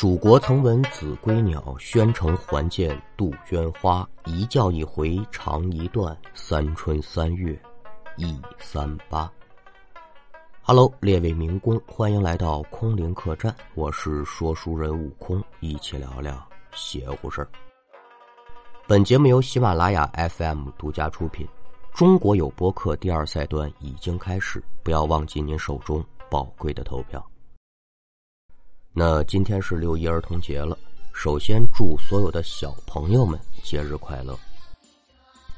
蜀国曾闻子规鸟，宣城还见杜鹃花。一叫一回长一段，三春三月一三八。Hello，列位民工，欢迎来到空灵客栈，我是说书人悟空，一起聊聊邪乎事儿。本节目由喜马拉雅 FM 独家出品。中国有播客第二赛段已经开始，不要忘记您手中宝贵的投票。那今天是六一儿童节了，首先祝所有的小朋友们节日快乐。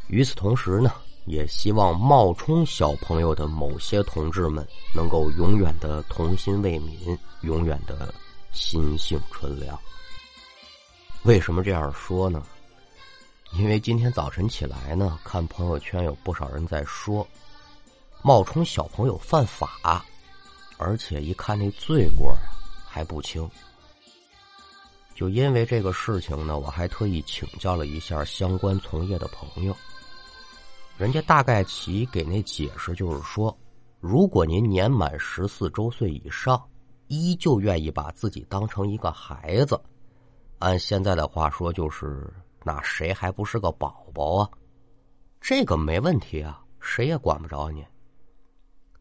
与此同时呢，也希望冒充小朋友的某些同志们能够永远的童心未泯，永远的心性纯良。为什么这样说呢？因为今天早晨起来呢，看朋友圈有不少人在说，冒充小朋友犯法，而且一看那罪过啊。还不轻，就因为这个事情呢，我还特意请教了一下相关从业的朋友。人家大概其给那解释就是说，如果您年满十四周岁以上，依旧愿意把自己当成一个孩子，按现在的话说，就是那谁还不是个宝宝啊？这个没问题啊，谁也管不着你。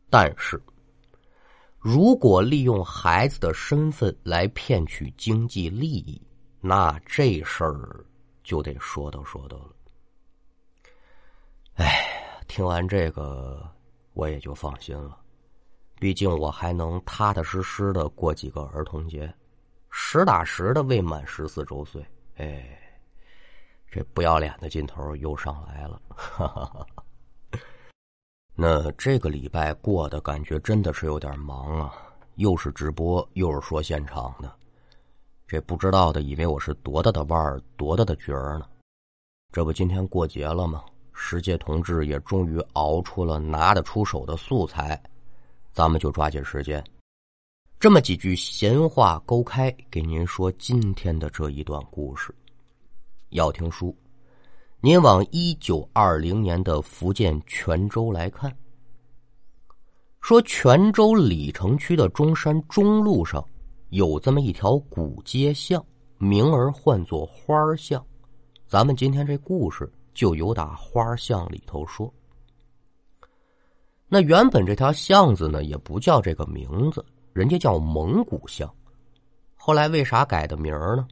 但是。如果利用孩子的身份来骗取经济利益，那这事儿就得说道说道了。哎，听完这个我也就放心了，毕竟我还能踏踏实实的过几个儿童节，实打实的未满十四周岁。哎，这不要脸的劲头又上来了。哈哈哈。那这个礼拜过的感觉真的是有点忙啊，又是直播，又是说现场的，这不知道的以为我是多大的腕儿，多大的角儿呢。这不今天过节了吗？世界同志也终于熬出了拿得出手的素材，咱们就抓紧时间，这么几句闲话勾开，给您说今天的这一段故事。要听书。您往一九二零年的福建泉州来看，说泉州鲤城区的中山中路上有这么一条古街巷，名儿唤作花巷。咱们今天这故事就由打花巷里头说。那原本这条巷子呢，也不叫这个名字，人家叫蒙古巷。后来为啥改的名儿呢？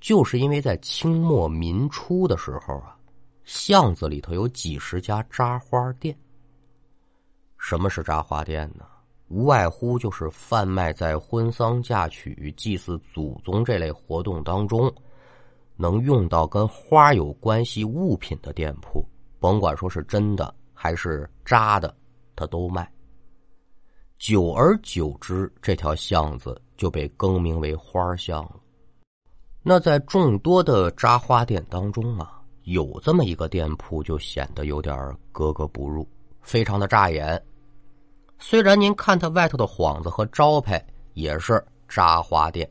就是因为在清末民初的时候啊，巷子里头有几十家扎花店。什么是扎花店呢？无外乎就是贩卖在婚丧嫁娶、祭祀祖宗这类活动当中能用到跟花有关系物品的店铺，甭管说是真的还是扎的，他都卖。久而久之，这条巷子就被更名为花巷了。那在众多的扎花店当中啊，有这么一个店铺就显得有点格格不入，非常的扎眼。虽然您看它外头的幌子和招牌也是扎花店，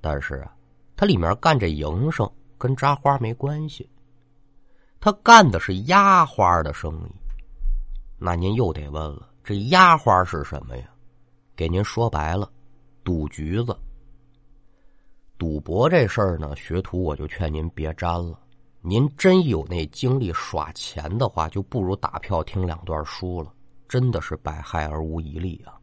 但是啊，它里面干这营生跟扎花没关系，他干的是压花的生意。那您又得问了，这压花是什么呀？给您说白了，赌橘子。赌博这事儿呢，学徒我就劝您别沾了。您真有那精力耍钱的话，就不如打票听两段书了，真的是百害而无一利啊。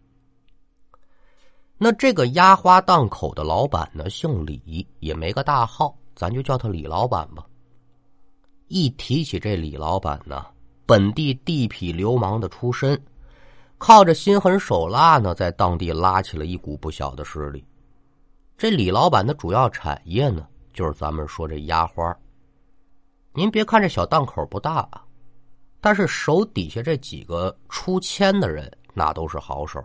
那这个压花档口的老板呢，姓李，也没个大号，咱就叫他李老板吧。一提起这李老板呢，本地地痞流氓的出身，靠着心狠手辣呢，在当地拉起了一股不小的势力。这李老板的主要产业呢，就是咱们说这压花。您别看这小档口不大，但是手底下这几个出千的人，那都是好手。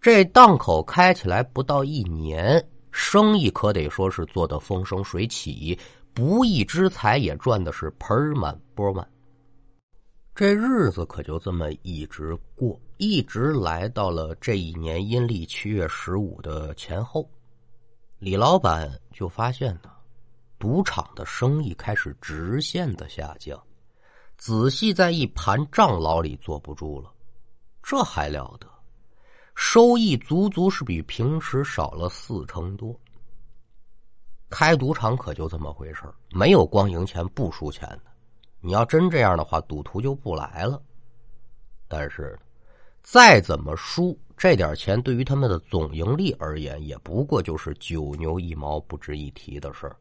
这档口开起来不到一年，生意可得说是做得风生水起，不义之财也赚的是盆满钵满。这日子可就这么一直过，一直来到了这一年阴历七月十五的前后。李老板就发现呢，赌场的生意开始直线的下降。仔细在一盘账牢里坐不住了，这还了得？收益足足是比平时少了四成多。开赌场可就这么回事没有光赢钱不输钱的。你要真这样的话，赌徒就不来了。但是，再怎么输，这点钱对于他们的总盈利而言，也不过就是九牛一毛、不值一提的事儿。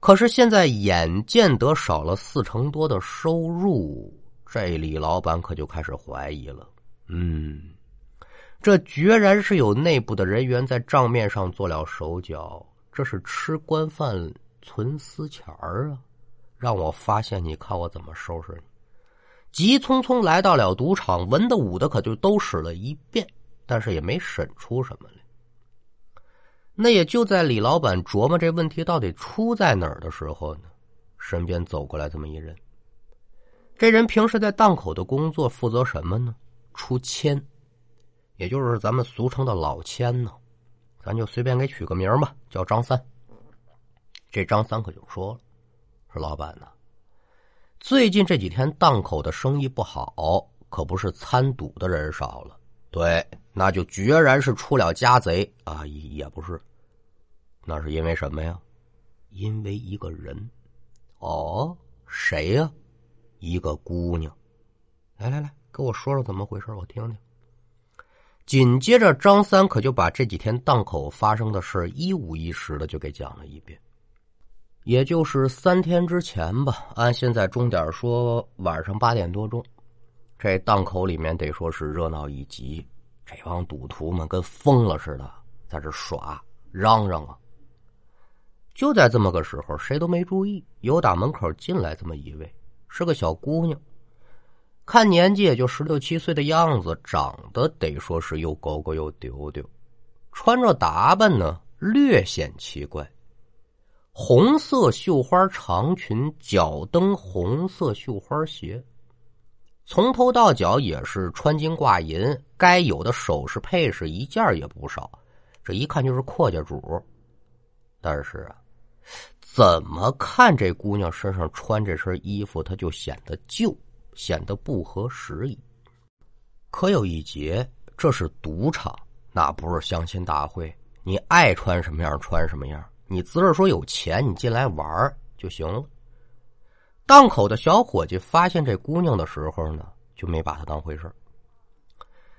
可是现在眼见得少了四成多的收入，这李老板可就开始怀疑了。嗯，这决然是有内部的人员在账面上做了手脚，这是吃官饭存私钱儿啊！让我发现，你看我怎么收拾你！急匆匆来到了赌场，文的武的可就都使了一遍，但是也没审出什么来。那也就在李老板琢磨这问题到底出在哪儿的时候呢，身边走过来这么一人。这人平时在档口的工作负责什么呢？出签，也就是咱们俗称的老千呢。咱就随便给取个名吧，叫张三。这张三可就说了：“说老板呢，最近这几天档口的生意不好，可不是参赌的人少了。对，那就决然是出了家贼啊，也不是。”那是因为什么呀？因为一个人，哦，谁呀？一个姑娘。来来来，给我说说怎么回事，我听听。紧接着，张三可就把这几天档口发生的事一五一十的就给讲了一遍。也就是三天之前吧，按现在钟点说，晚上八点多钟，这档口里面得说是热闹一极，这帮赌徒们跟疯了似的，在这耍嚷嚷啊。就在这么个时候，谁都没注意，有打门口进来这么一位，是个小姑娘，看年纪也就十六七岁的样子，长得得说是又高高又丢丢，穿着打扮呢略显奇怪，红色绣花长裙，脚蹬红色绣花鞋，从头到脚也是穿金挂银，该有的首饰配饰一件也不少，这一看就是阔家主，但是啊。怎么看这姑娘身上穿这身衣服，她就显得旧，显得不合时宜。可有一节，这是赌场，那不是相亲大会。你爱穿什么样穿什么样，你自个说有钱，你进来玩就行了。档口的小伙计发现这姑娘的时候呢，就没把她当回事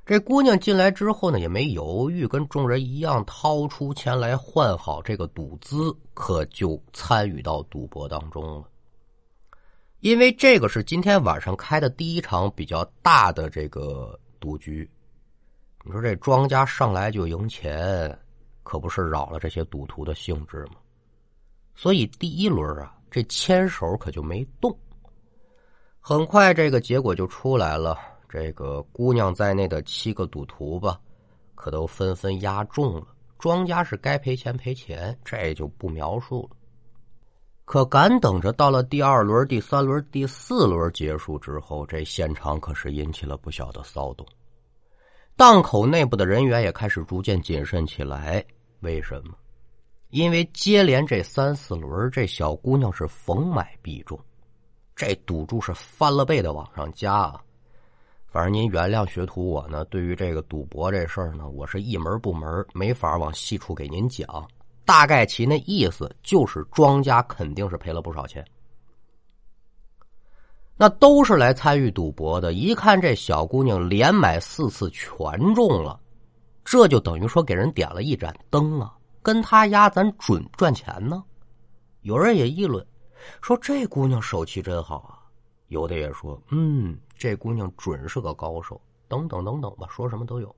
这姑娘进来之后呢，也没犹豫，跟众人一样掏出钱来换好这个赌资，可就参与到赌博当中了。因为这个是今天晚上开的第一场比较大的这个赌局，你说这庄家上来就赢钱，可不是扰了这些赌徒的兴致吗？所以第一轮啊，这牵手可就没动。很快，这个结果就出来了。这个姑娘在内的七个赌徒吧，可都纷纷押中了。庄家是该赔钱赔钱，这就不描述了。可赶等着到了第二轮、第三轮、第四轮结束之后，这现场可是引起了不小的骚动。档口内部的人员也开始逐渐谨慎起来。为什么？因为接连这三四轮，这小姑娘是逢买必中，这赌注是翻了倍的往上加啊！反正您原谅学徒我呢，对于这个赌博这事儿呢，我是一门不门，没法往细处给您讲。大概其那意思就是庄家肯定是赔了不少钱。那都是来参与赌博的，一看这小姑娘连买四次全中了，这就等于说给人点了一盏灯啊！跟他压咱准赚钱呢。有人也议论说这姑娘手气真好啊，有的也说嗯。这姑娘准是个高手，等等等等吧，说什么都有。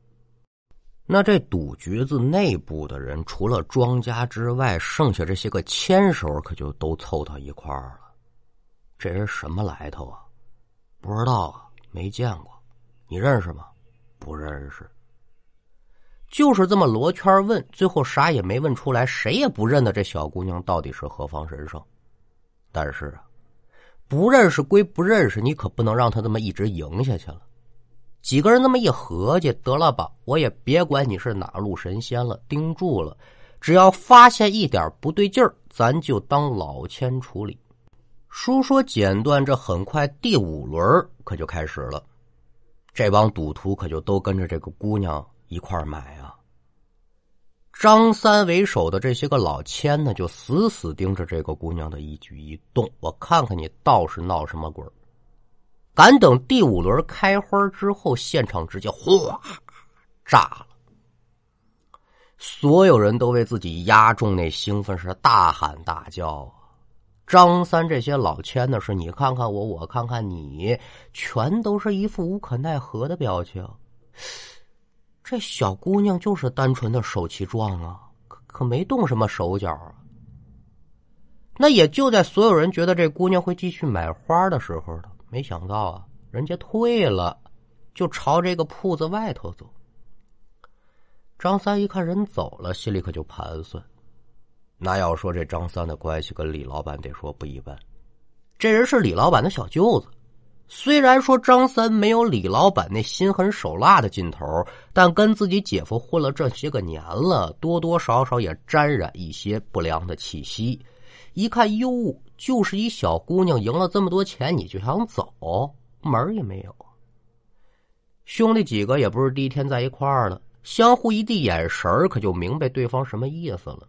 那这赌局子内部的人，除了庄家之外，剩下这些个牵手可就都凑到一块儿了。这人什么来头啊？不知道啊，没见过。你认识吗？不认识。就是这么罗圈问，最后啥也没问出来，谁也不认得这小姑娘到底是何方神圣。但是啊。不认识归不认识，你可不能让他这么一直赢下去了。几个人那么一合计，得了吧，我也别管你是哪路神仙了，盯住了，只要发现一点不对劲儿，咱就当老千处理。书说简短，这很快第五轮可就开始了，这帮赌徒可就都跟着这个姑娘一块买啊。张三为首的这些个老千呢，就死死盯着这个姑娘的一举一动，我看看你倒是闹什么鬼赶等第五轮开花之后，现场直接哗炸了，所有人都为自己压中那兴奋是大喊大叫。张三这些老千呢，是你看看我，我看看你，全都是一副无可奈何的表情。这小姑娘就是单纯的手气壮啊，可可没动什么手脚啊。那也就在所有人觉得这姑娘会继续买花的时候呢，没想到啊，人家退了，就朝这个铺子外头走。张三一看人走了，心里可就盘算。那要说这张三的关系跟李老板得说不一般，这人是李老板的小舅子。虽然说张三没有李老板那心狠手辣的劲头，但跟自己姐夫混了这些个年了，多多少少也沾染一些不良的气息。一看哟，就是一小姑娘赢了这么多钱，你就想走，门也没有。兄弟几个也不是第一天在一块儿了，相互一递眼神可就明白对方什么意思了。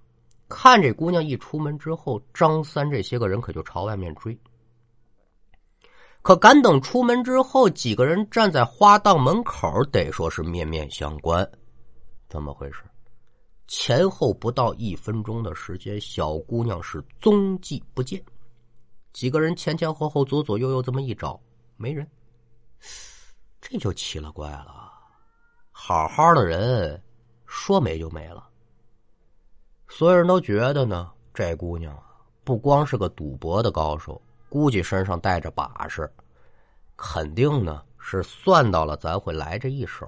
看这姑娘一出门之后，张三这些个人可就朝外面追。可赶等出门之后，几个人站在花档门口，得说是面面相关。怎么回事？前后不到一分钟的时间，小姑娘是踪迹不见。几个人前前后后、左左右右这么一找，没人。这就奇了怪了，好好的人，说没就没了。所有人都觉得呢，这姑娘，不光是个赌博的高手，估计身上带着把式，肯定呢是算到了咱会来这一手，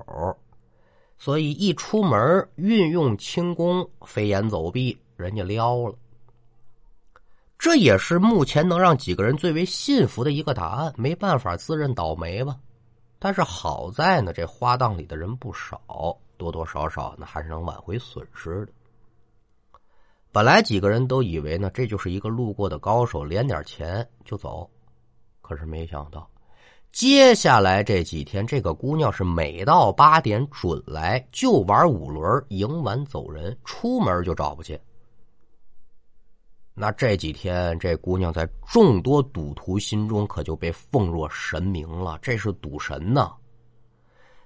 所以一出门运用轻功飞檐走壁，人家撩了。这也是目前能让几个人最为信服的一个答案。没办法，自认倒霉吧。但是好在呢，这花档里的人不少，多多少少呢还是能挽回损失的。本来几个人都以为呢，这就是一个路过的高手，敛点钱就走。可是没想到，接下来这几天，这个姑娘是每到八点准来，就玩五轮，赢完走人，出门就找不见。那这几天，这姑娘在众多赌徒心中可就被奉若神明了，这是赌神呐！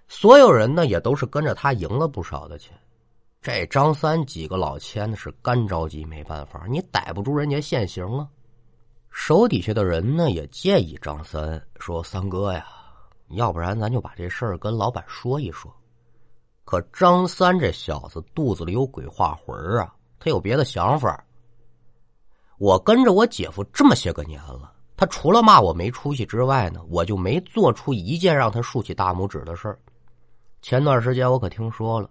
所有人呢，也都是跟着她赢了不少的钱。这张三几个老千呢是干着急，没办法，你逮不住人家现行啊。手底下的人呢也建议张三说：“三哥呀，要不然咱就把这事儿跟老板说一说。”可张三这小子肚子里有鬼画魂啊，他有别的想法。我跟着我姐夫这么些个年了，他除了骂我没出息之外呢，我就没做出一件让他竖起大拇指的事儿。前段时间我可听说了。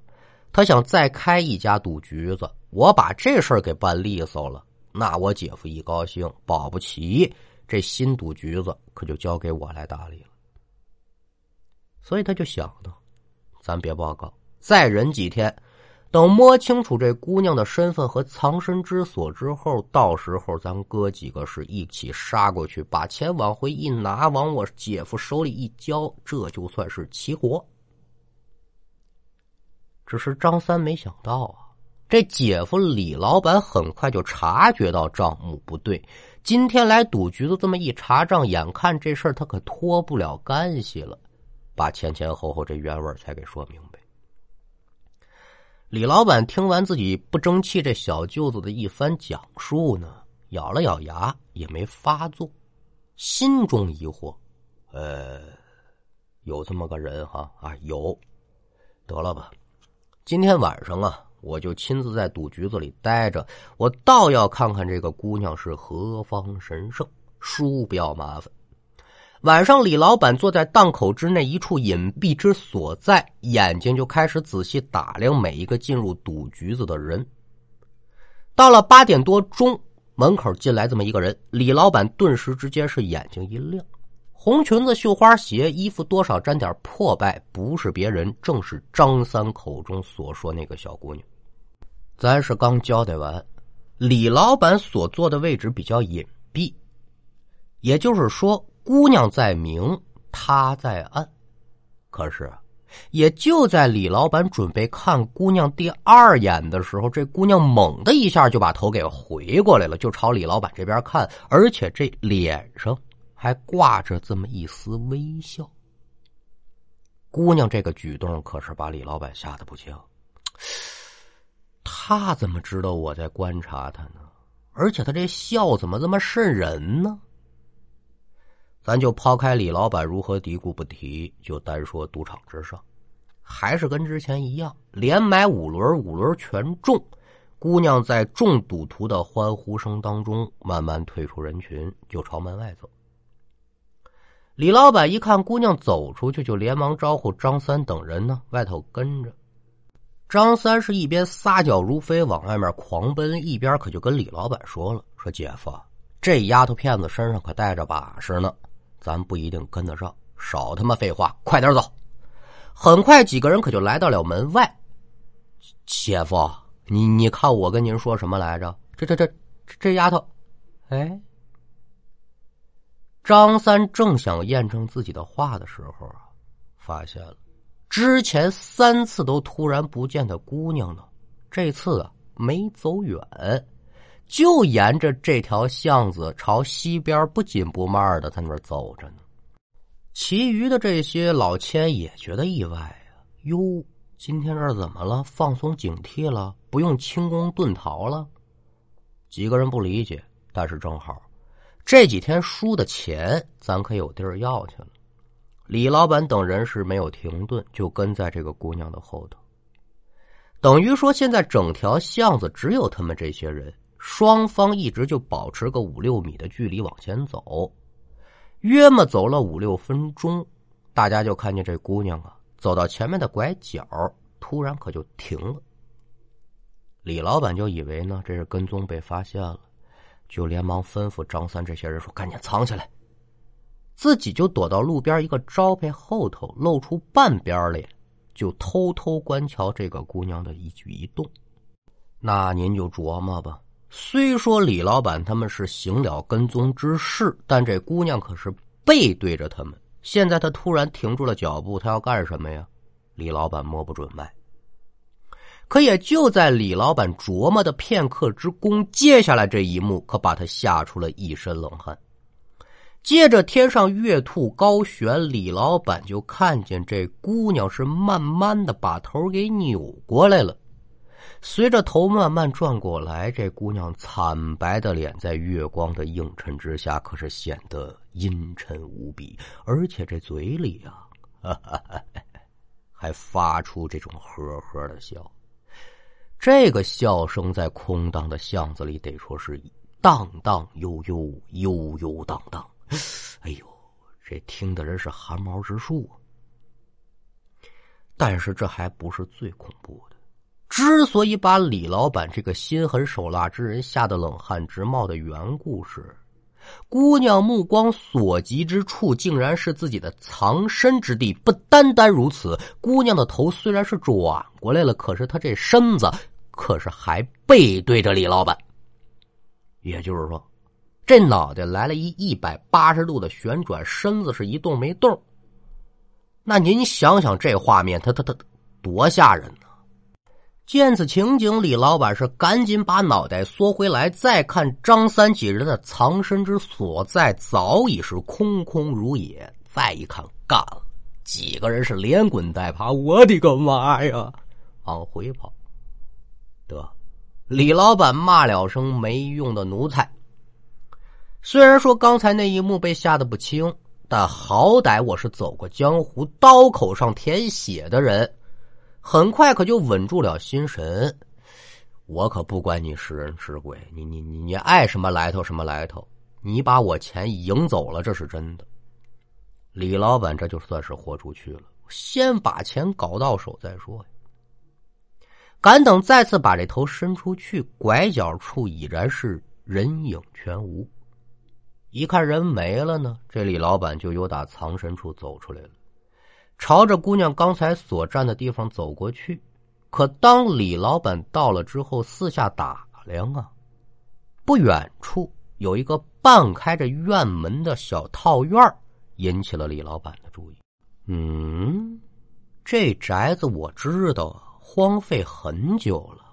他想再开一家赌局子，我把这事儿给办利索了，那我姐夫一高兴，保不齐这新赌局子可就交给我来打理了。所以他就想呢，咱别报告，再忍几天，等摸清楚这姑娘的身份和藏身之所之后，到时候咱哥几个是一起杀过去，把钱往回一拿，往我姐夫手里一交，这就算是齐活。只是张三没想到啊，这姐夫李老板很快就察觉到账目不对。今天来赌局子这么一查账，眼看这事儿他可脱不了干系了，把前前后后这原委才给说明白。李老板听完自己不争气这小舅子的一番讲述呢，咬了咬牙也没发作，心中疑惑：呃，有这么个人哈啊，有，得了吧。今天晚上啊，我就亲自在赌局子里待着，我倒要看看这个姑娘是何方神圣。输不要麻烦。晚上，李老板坐在档口之内一处隐蔽之所在，眼睛就开始仔细打量每一个进入赌局子的人。到了八点多钟，门口进来这么一个人，李老板顿时之间是眼睛一亮。红裙子、绣花鞋，衣服多少沾点破败，不是别人，正是张三口中所说那个小姑娘。咱是刚交代完，李老板所坐的位置比较隐蔽，也就是说，姑娘在明，他在暗。可是也就在李老板准备看姑娘第二眼的时候，这姑娘猛的一下就把头给回过来了，就朝李老板这边看，而且这脸上还挂着这么一丝微笑。姑娘这个举动可是把李老板吓得不轻。他怎么知道我在观察他呢？而且他这笑怎么这么瘆人呢？咱就抛开李老板如何嘀咕不提，就单说赌场之上，还是跟之前一样，连买五轮，五轮全中。姑娘在众赌徒的欢呼声当中慢慢退出人群，就朝门外走。李老板一看姑娘走出去，就连忙招呼张三等人呢，外头跟着。张三是一边撒脚如飞往外面狂奔，一边可就跟李老板说了：“说姐夫，这丫头片子身上可带着把式呢。”咱不一定跟得上，少他妈废话，快点走！很快，几个人可就来到了门外。姐夫，你你看我跟您说什么来着？这这这这丫头，哎，张三正想验证自己的话的时候啊，发现了之前三次都突然不见的姑娘呢，这次啊没走远。就沿着这条巷子朝西边不紧不慢的在那走着呢。其余的这些老千也觉得意外啊，哟，今天这怎么了？放松警惕了，不用轻功遁逃了？几个人不理解，但是正好这几天输的钱，咱可有地儿要去了。李老板等人是没有停顿，就跟在这个姑娘的后头，等于说现在整条巷子只有他们这些人。双方一直就保持个五六米的距离往前走，约么走了五六分钟，大家就看见这姑娘啊走到前面的拐角，突然可就停了。李老板就以为呢这是跟踪被发现了，就连忙吩咐张三这些人说：“赶紧藏起来。”自己就躲到路边一个招牌后头，露出半边脸，就偷偷观瞧这个姑娘的一举一动。那您就琢磨吧。虽说李老板他们是行了跟踪之事，但这姑娘可是背对着他们。现在他突然停住了脚步，他要干什么呀？李老板摸不准脉。可也就在李老板琢磨的片刻之功，接下来这一幕可把他吓出了一身冷汗。接着天上月兔高悬，李老板就看见这姑娘是慢慢的把头给扭过来了。随着头慢慢转过来，这姑娘惨白的脸在月光的映衬之下，可是显得阴沉无比。而且这嘴里啊，还发出这种呵呵的笑。这个笑声在空荡的巷子里，得说是荡荡悠悠，悠悠荡荡。哎呦，这听的人是汗毛直竖啊。但是这还不是最恐怖的。之所以把李老板这个心狠手辣之人吓得冷汗直冒的缘故是，姑娘目光所及之处竟然是自己的藏身之地。不单单如此，姑娘的头虽然是转过来了，可是她这身子可是还背对着李老板。也就是说，这脑袋来了一一百八十度的旋转，身子是一动没动。那您想想这画面，他他他多吓人呢！见此情景，李老板是赶紧把脑袋缩回来，再看张三几人的藏身之所在，早已是空空如也。再一看，干了！几个人是连滚带爬，我的个妈呀，往回跑。得，李老板骂了声没用的奴才。虽然说刚才那一幕被吓得不轻，但好歹我是走过江湖、刀口上舔血的人。很快可就稳住了心神，我可不管你是人是鬼，你你你你爱什么来头什么来头，你把我钱赢走了，这是真的。李老板这就算是豁出去了，先把钱搞到手再说呀。赶等再次把这头伸出去，拐角处已然是人影全无。一看人没了呢，这李老板就由打藏身处走出来了。朝着姑娘刚才所站的地方走过去，可当李老板到了之后，四下打量啊，不远处有一个半开着院门的小套院引起了李老板的注意。嗯，这宅子我知道荒废很久了，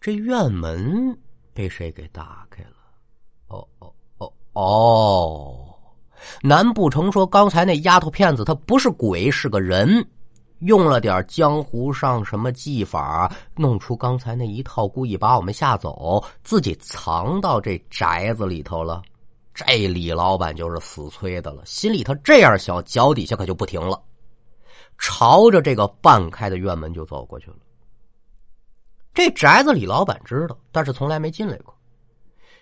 这院门被谁给打开了？哦哦哦哦，难不成说刚才那丫头片子她不是鬼是个人？用了点江湖上什么技法，弄出刚才那一套，故意把我们吓走，自己藏到这宅子里头了。这李老板就是死催的了，心里头这样想，脚底下可就不停了，朝着这个半开的院门就走过去了。这宅子李老板知道，但是从来没进来过，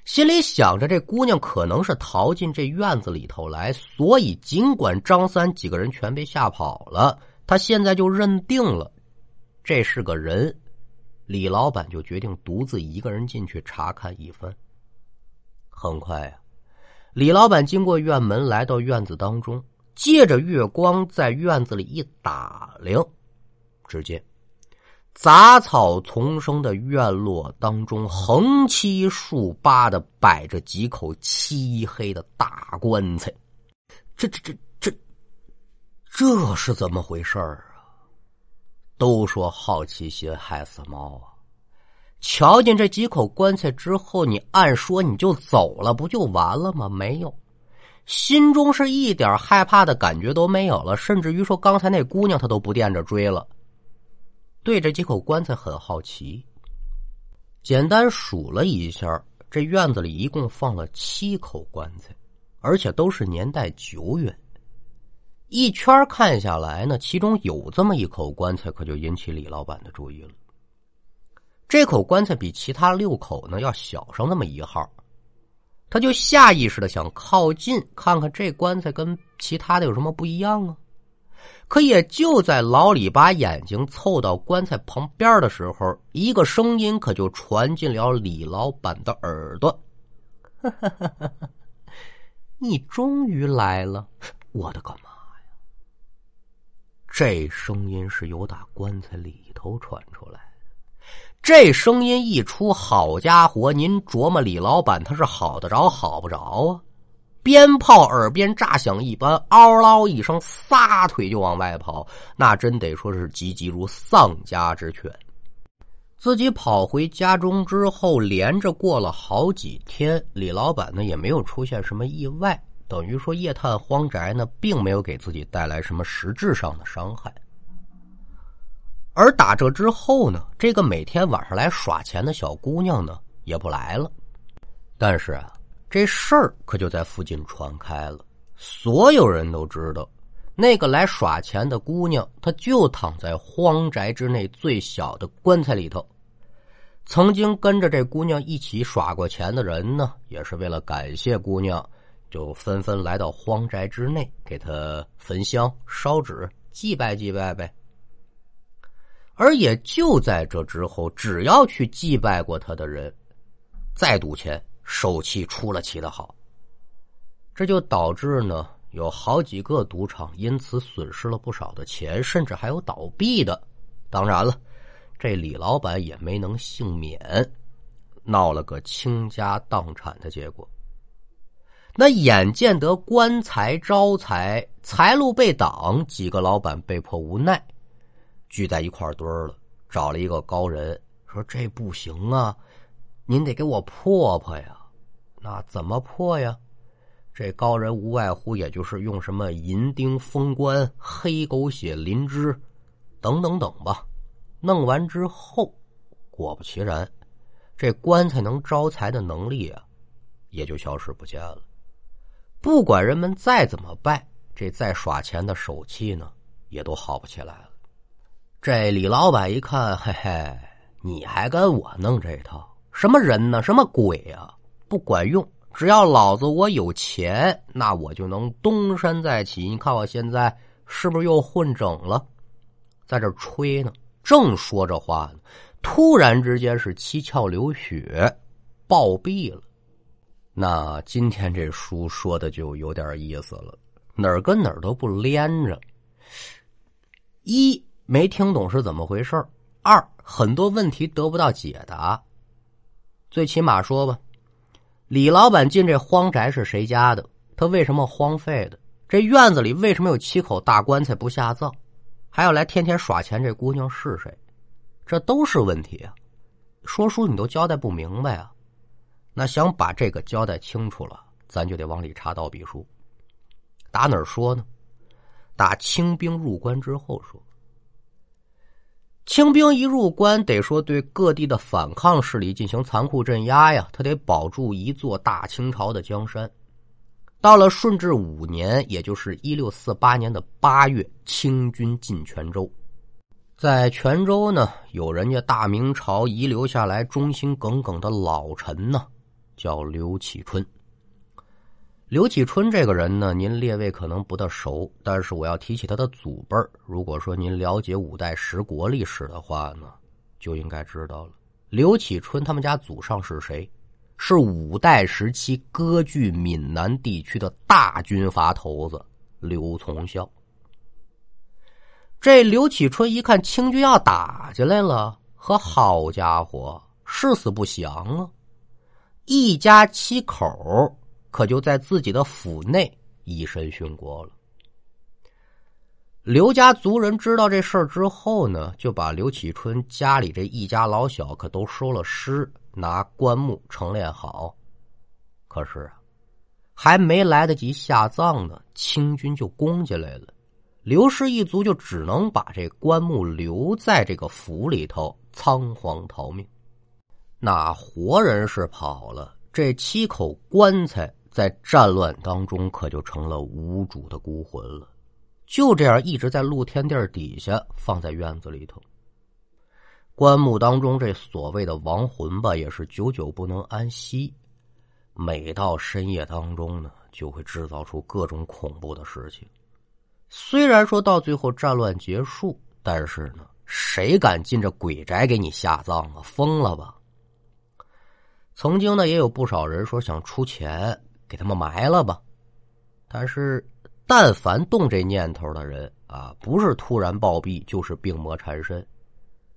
心里想着这姑娘可能是逃进这院子里头来，所以尽管张三几个人全被吓跑了。他现在就认定了，这是个人，李老板就决定独自一个人进去查看一番。很快呀，李老板经过院门来到院子当中，借着月光在院子里一打量，只见杂草丛生的院落当中，横七竖八的摆着几口漆黑的大棺材，这这这。这这是怎么回事啊？都说好奇心害死猫啊！瞧见这几口棺材之后，你按说你就走了，不就完了吗？没有，心中是一点害怕的感觉都没有了，甚至于说刚才那姑娘她都不惦着追了。对这几口棺材很好奇，简单数了一下，这院子里一共放了七口棺材，而且都是年代久远。一圈看下来呢，其中有这么一口棺材，可就引起李老板的注意了。这口棺材比其他六口呢要小上那么一号，他就下意识的想靠近看看这棺材跟其他的有什么不一样啊。可也就在老李把眼睛凑到棺材旁边的时候，一个声音可就传进了李老板的耳朵：“ 你终于来了，我的个妈呀！”这声音是由打棺材里头传出来的。这声音一出，好家伙，您琢磨李老板他是好得着好不着啊？鞭炮耳边炸响一般，嗷嗷一声，撒腿就往外跑。那真得说是急急如丧家之犬。自己跑回家中之后，连着过了好几天，李老板呢也没有出现什么意外。等于说，夜探荒宅呢，并没有给自己带来什么实质上的伤害。而打这之后呢，这个每天晚上来耍钱的小姑娘呢，也不来了。但是啊，这事儿可就在附近传开了，所有人都知道，那个来耍钱的姑娘，她就躺在荒宅之内最小的棺材里头。曾经跟着这姑娘一起耍过钱的人呢，也是为了感谢姑娘。就纷纷来到荒宅之内，给她焚香烧纸，祭拜祭拜呗。而也就在这之后，只要去祭拜过他的人，再赌钱，手气出了奇的好。这就导致呢，有好几个赌场因此损失了不少的钱，甚至还有倒闭的。当然了，这李老板也没能幸免，闹了个倾家荡产的结果。那眼见得官财招财，财路被挡，几个老板被迫无奈，聚在一块堆了，找了一个高人，说这不行啊，您得给我破破呀。那怎么破呀？这高人无外乎也就是用什么银钉封棺、黑狗血淋脂等等等吧。弄完之后，果不其然，这棺材能招财的能力啊，也就消失不见了。不管人们再怎么拜，这再耍钱的手气呢，也都好不起来了。这李老板一看，嘿嘿，你还跟我弄这套？什么人呢？什么鬼啊？不管用！只要老子我有钱，那我就能东山再起。你看我现在是不是又混整了？在这吹呢，正说着话呢，突然之间是七窍流血，暴毙了。那今天这书说的就有点意思了，哪儿跟哪儿都不连着。一没听懂是怎么回事二很多问题得不到解答。最起码说吧，李老板进这荒宅是谁家的？他为什么荒废的？这院子里为什么有七口大棺材不下葬？还要来天天耍钱，这姑娘是谁？这都是问题啊！说书你都交代不明白啊！那想把这个交代清楚了，咱就得往里插刀笔书。打哪儿说呢？打清兵入关之后说。清兵一入关，得说对各地的反抗势力进行残酷镇压呀，他得保住一座大清朝的江山。到了顺治五年，也就是一六四八年的八月，清军进泉州。在泉州呢，有人家大明朝遗留下来忠心耿耿的老臣呢，叫刘启春。刘启春这个人呢，您列位可能不大熟，但是我要提起他的祖辈如果说您了解五代十国历史的话呢，就应该知道了。刘启春他们家祖上是谁？是五代时期割据闽南地区的大军阀头子刘从孝。这刘启春一看清军要打进来了，和好家伙，誓死不降啊！一家七口。可就在自己的府内以身殉国了。刘家族人知道这事儿之后呢，就把刘启春家里这一家老小可都收了尸，拿棺木陈列好。可是啊，还没来得及下葬呢，清军就攻进来了。刘氏一族就只能把这棺木留在这个府里头，仓皇逃命。那活人是跑了，这七口棺材。在战乱当中，可就成了无主的孤魂了。就这样，一直在露天地底下放在院子里头。棺木当中这所谓的亡魂吧，也是久久不能安息。每到深夜当中呢，就会制造出各种恐怖的事情。虽然说到最后战乱结束，但是呢，谁敢进这鬼宅给你下葬啊？疯了吧！曾经呢，也有不少人说想出钱。给他们埋了吧，但是但凡动这念头的人啊，不是突然暴毙，就是病魔缠身，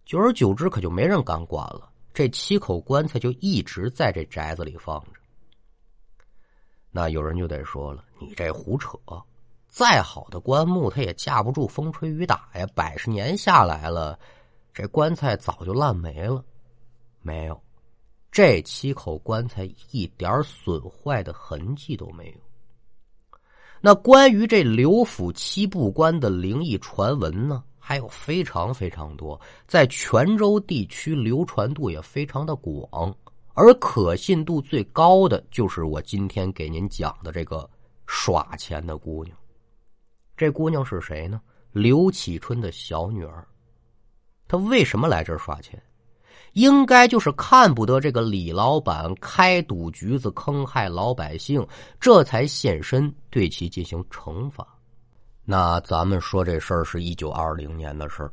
久而久之，可就没人敢管了。这七口棺材就一直在这宅子里放着。那有人就得说了：“你这胡扯！再好的棺木，它也架不住风吹雨打呀。百十年下来了，这棺材早就烂没了。”没有。这七口棺材一点损坏的痕迹都没有。那关于这刘府七步棺的灵异传闻呢，还有非常非常多，在泉州地区流传度也非常的广，而可信度最高的就是我今天给您讲的这个耍钱的姑娘。这姑娘是谁呢？刘启春的小女儿。她为什么来这儿耍钱？应该就是看不得这个李老板开赌局子坑害老百姓，这才现身对其进行惩罚。那咱们说这事儿是一九二零年的事儿，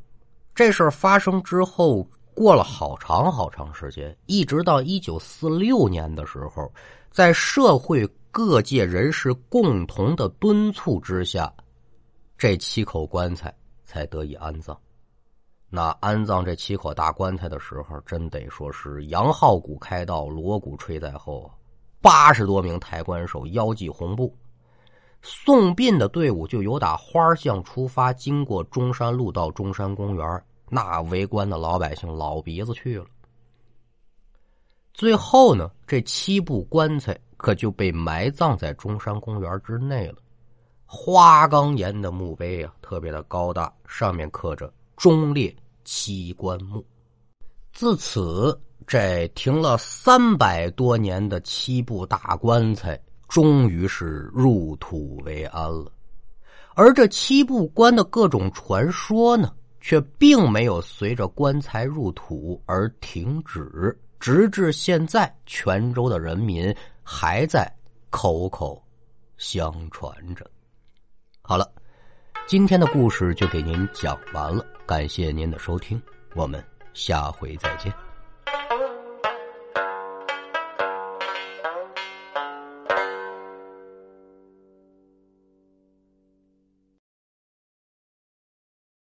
这事儿发生之后过了好长好长时间，一直到一九四六年的时候，在社会各界人士共同的敦促之下，这七口棺材才得以安葬。那安葬这七口大棺材的时候，真得说是杨浩鼓开道，锣鼓吹在后，八十多名抬棺手腰系红布，送殡的队伍就由打花巷出发，经过中山路到中山公园，那围观的老百姓老鼻子去了。最后呢，这七部棺材可就被埋葬在中山公园之内了。花岗岩的墓碑啊，特别的高大，上面刻着。忠烈七棺木，自此这停了三百多年的七部大棺材，终于是入土为安了。而这七部棺的各种传说呢，却并没有随着棺材入土而停止，直至现在，泉州的人民还在口口相传着。好了。今天的故事就给您讲完了，感谢您的收听，我们下回再见。